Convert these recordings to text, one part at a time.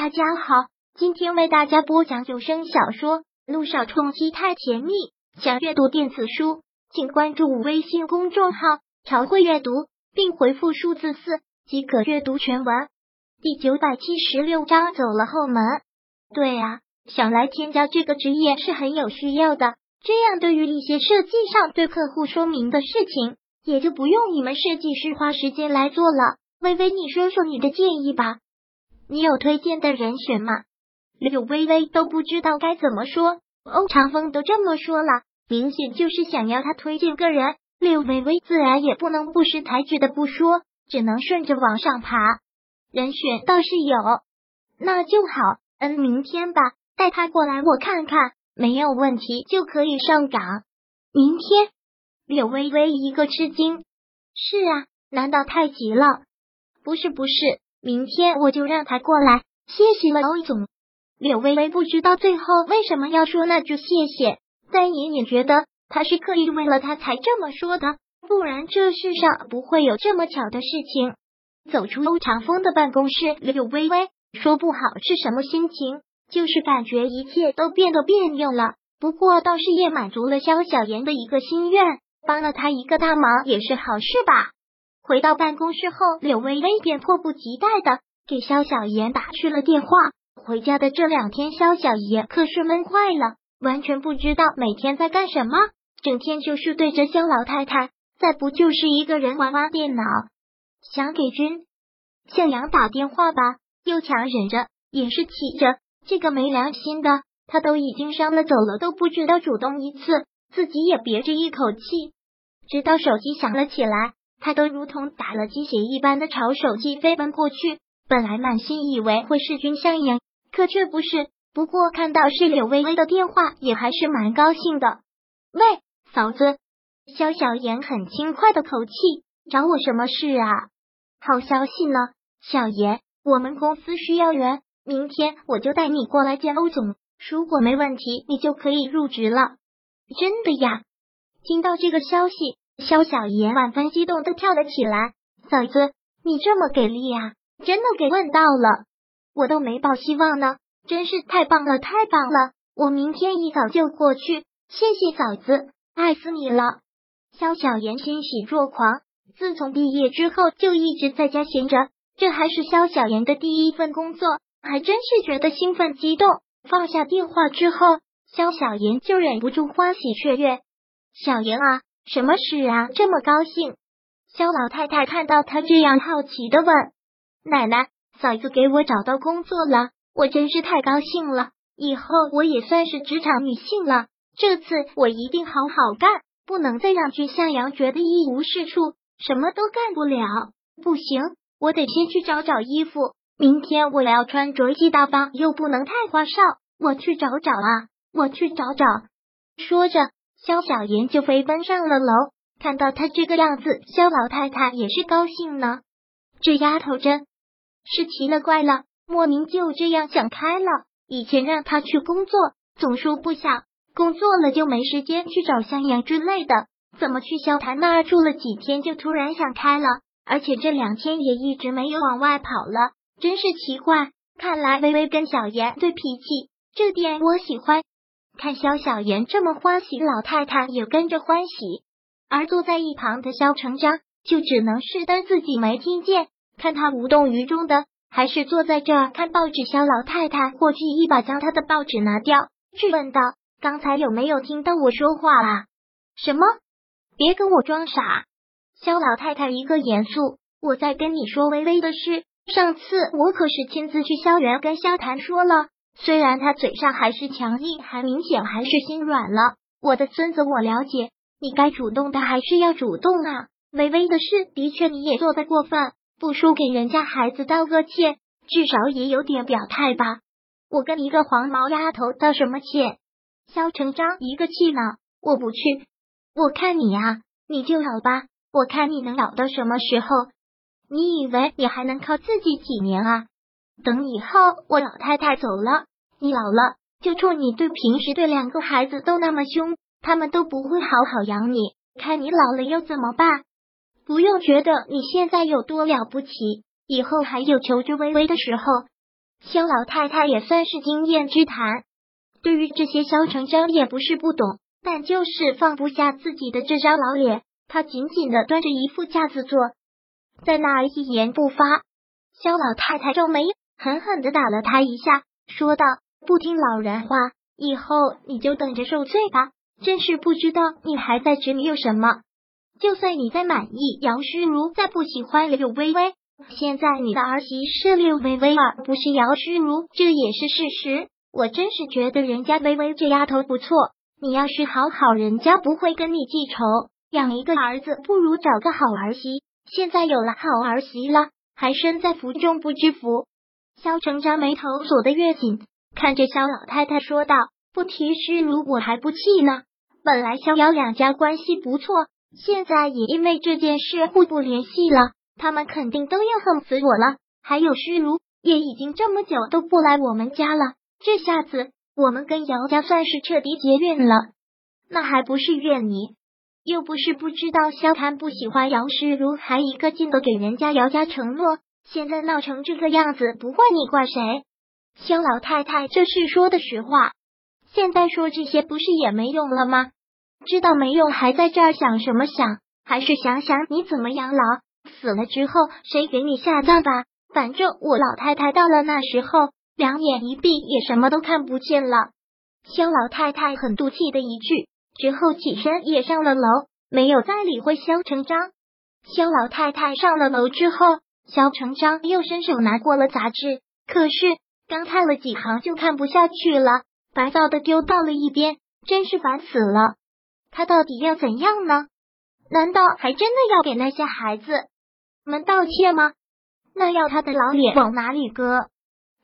大家好，今天为大家播讲有声小说《路上冲击太甜蜜》。想阅读电子书，请关注微信公众号“朝会阅读”，并回复数字四即可阅读全文。第九百七十六章走了后门。对啊，想来添加这个职业是很有需要的，这样对于一些设计上对客户说明的事情，也就不用你们设计师花时间来做了。微微，你说说你的建议吧。你有推荐的人选吗？柳微微都不知道该怎么说。欧长风都这么说了，明显就是想要他推荐个人。柳微微自然也不能不识抬举的不说，只能顺着往上爬。人选倒是有，那就好。嗯，明天吧，带他过来我看看，没有问题就可以上岗。明天，柳微微一个吃惊。是啊，难道太急了？不是，不是。明天我就让他过来，谢谢了，欧总。柳微微不知道最后为什么要说那句谢谢，但隐隐觉得他是刻意为了他才这么说的，不然这世上不会有这么巧的事情。走出欧长风的办公室，柳微微说不好是什么心情，就是感觉一切都变得别扭了。不过倒是也满足了萧小妍的一个心愿，帮了他一个大忙也是好事吧。回到办公室后，柳微微便迫不及待的给肖小妍打去了电话。回家的这两天，肖小妍可是闷坏了，完全不知道每天在干什么，整天就是对着肖老太太，再不就是一个人玩玩电脑。想给君向阳打电话吧，又强忍着，也是气着，这个没良心的，他都已经伤了走了，都不知道主动一次，自己也憋着一口气，直到手机响了起来。他都如同打了鸡血一般的朝手机飞奔过去，本来满心以为会是君相迎，可却不是。不过看到是柳微微的电话，也还是蛮高兴的。喂，嫂子，肖小妍很轻快的口气，找我什么事啊？好消息呢，小妍，我们公司需要人，明天我就带你过来见欧总，如果没问题，你就可以入职了。真的呀？听到这个消息。肖小妍万分激动的跳了起来，嫂子，你这么给力啊，真的给问到了，我都没抱希望呢，真是太棒了，太棒了，我明天一早就过去，谢谢嫂子，爱死你了。肖小妍欣喜若狂，自从毕业之后就一直在家闲着，这还是肖小妍的第一份工作，还真是觉得兴奋激动。放下电话之后，肖小妍就忍不住欢喜雀跃，小妍啊。什么事啊？这么高兴？肖老太太看到他这样，好奇的问：“奶奶，嫂子给我找到工作了，我真是太高兴了！以后我也算是职场女性了。这次我一定好好干，不能再让君向阳觉得一无是处，什么都干不了。不行，我得先去找找衣服。明天我要穿着既大方又不能太花哨。我去找找啊，我去找找。”说着。肖小妍就飞奔上了楼，看到他这个样子，肖老太太也是高兴呢。这丫头真是奇了怪了，莫名就这样想开了。以前让她去工作，总说不想工作了就没时间去找向阳之类的，怎么去萧谈那儿住了几天就突然想开了？而且这两天也一直没有往外跑了，真是奇怪。看来微微跟小妍对脾气，这点我喜欢。看萧小妍这么欢喜，老太太也跟着欢喜。而坐在一旁的萧成章就只能是当自己没听见，看他无动于衷的，还是坐在这儿看报纸。萧老太太过去一把将他的报纸拿掉，质问道：“刚才有没有听到我说话啦？什么？别跟我装傻！”萧老太太一个严肃：“我在跟你说微微的事。上次我可是亲自去萧园跟萧谈说了。”虽然他嘴上还是强硬，还明显还是心软了。我的孙子，我了解，你该主动的还是要主动啊。微微的事，的确你也做的过分，不输给人家孩子道个歉，至少也有点表态吧。我跟一个黄毛丫头道什么歉？肖成章一个气恼，我不去。我看你呀，你就老吧，我看你能老到什么时候？你以为你还能靠自己几年啊？等以后我老太太走了，你老了，就冲你对平时对两个孩子都那么凶，他们都不会好好养你。看你老了又怎么办？不用觉得你现在有多了不起，以后还有求之微微的时候。肖老太太也算是经验之谈。对于这些，肖成章也不是不懂，但就是放不下自己的这张老脸。他紧紧的端着一副架子坐在那儿，一言不发。肖老太太皱眉，狠狠的打了他一下，说道：“不听老人话，以后你就等着受罪吧。真是不知道你还在执拗什么。就算你再满意姚诗如，再不喜欢柳微微，现在你的儿媳是柳微微，而不是姚诗如，这也是事实。我真是觉得人家微微这丫头不错，你要是好好，人家不会跟你记仇。”养一个儿子不如找个好儿媳。现在有了好儿媳了，还身在福中不知福。萧成章眉头锁得越紧，看着萧老太太说道：“不提诗如我还不气呢。本来萧瑶两家关系不错，现在也因为这件事互不联系了。他们肯定都要恨死我了。还有诗如也已经这么久都不来我们家了，这下子我们跟姚家算是彻底结怨了。那还不是怨你？”又不是不知道萧谈不喜欢姚诗如，还一个劲的给人家姚家承诺，现在闹成这个样子，不怪你怪谁？肖老太太这是说的实话，现在说这些不是也没用了吗？知道没用，还在这儿想什么想？还是想想你怎么养老，死了之后谁给你下葬吧。反正我老太太到了那时候，两眼一闭也什么都看不见了。肖老太太很赌气的一句。之后起身也上了楼，没有再理会肖成章。肖老太太上了楼之后，肖成章又伸手拿过了杂志，可是刚看了几行就看不下去了，烦躁的丢到了一边。真是烦死了！他到底要怎样呢？难道还真的要给那些孩子们道歉吗？那要他的老脸往哪里搁？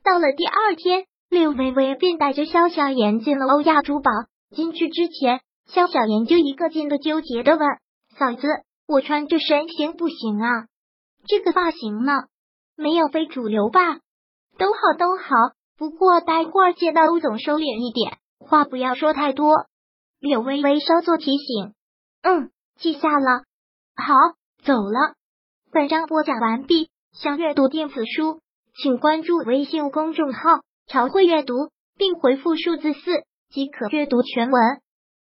到了第二天，柳微微便带着萧小言进了欧亚珠宝。进去之前。肖小妍就一个劲的纠结的问：“嫂子，我穿这身行不行啊？这个发型呢？没有非主流吧？都好都好，不过待会儿见到陆总收敛一点，话不要说太多。”柳微微稍作提醒：“嗯，记下了。好，走了。”本章播讲完毕。想阅读电子书，请关注微信公众号“朝会阅读”，并回复数字四即可阅读全文。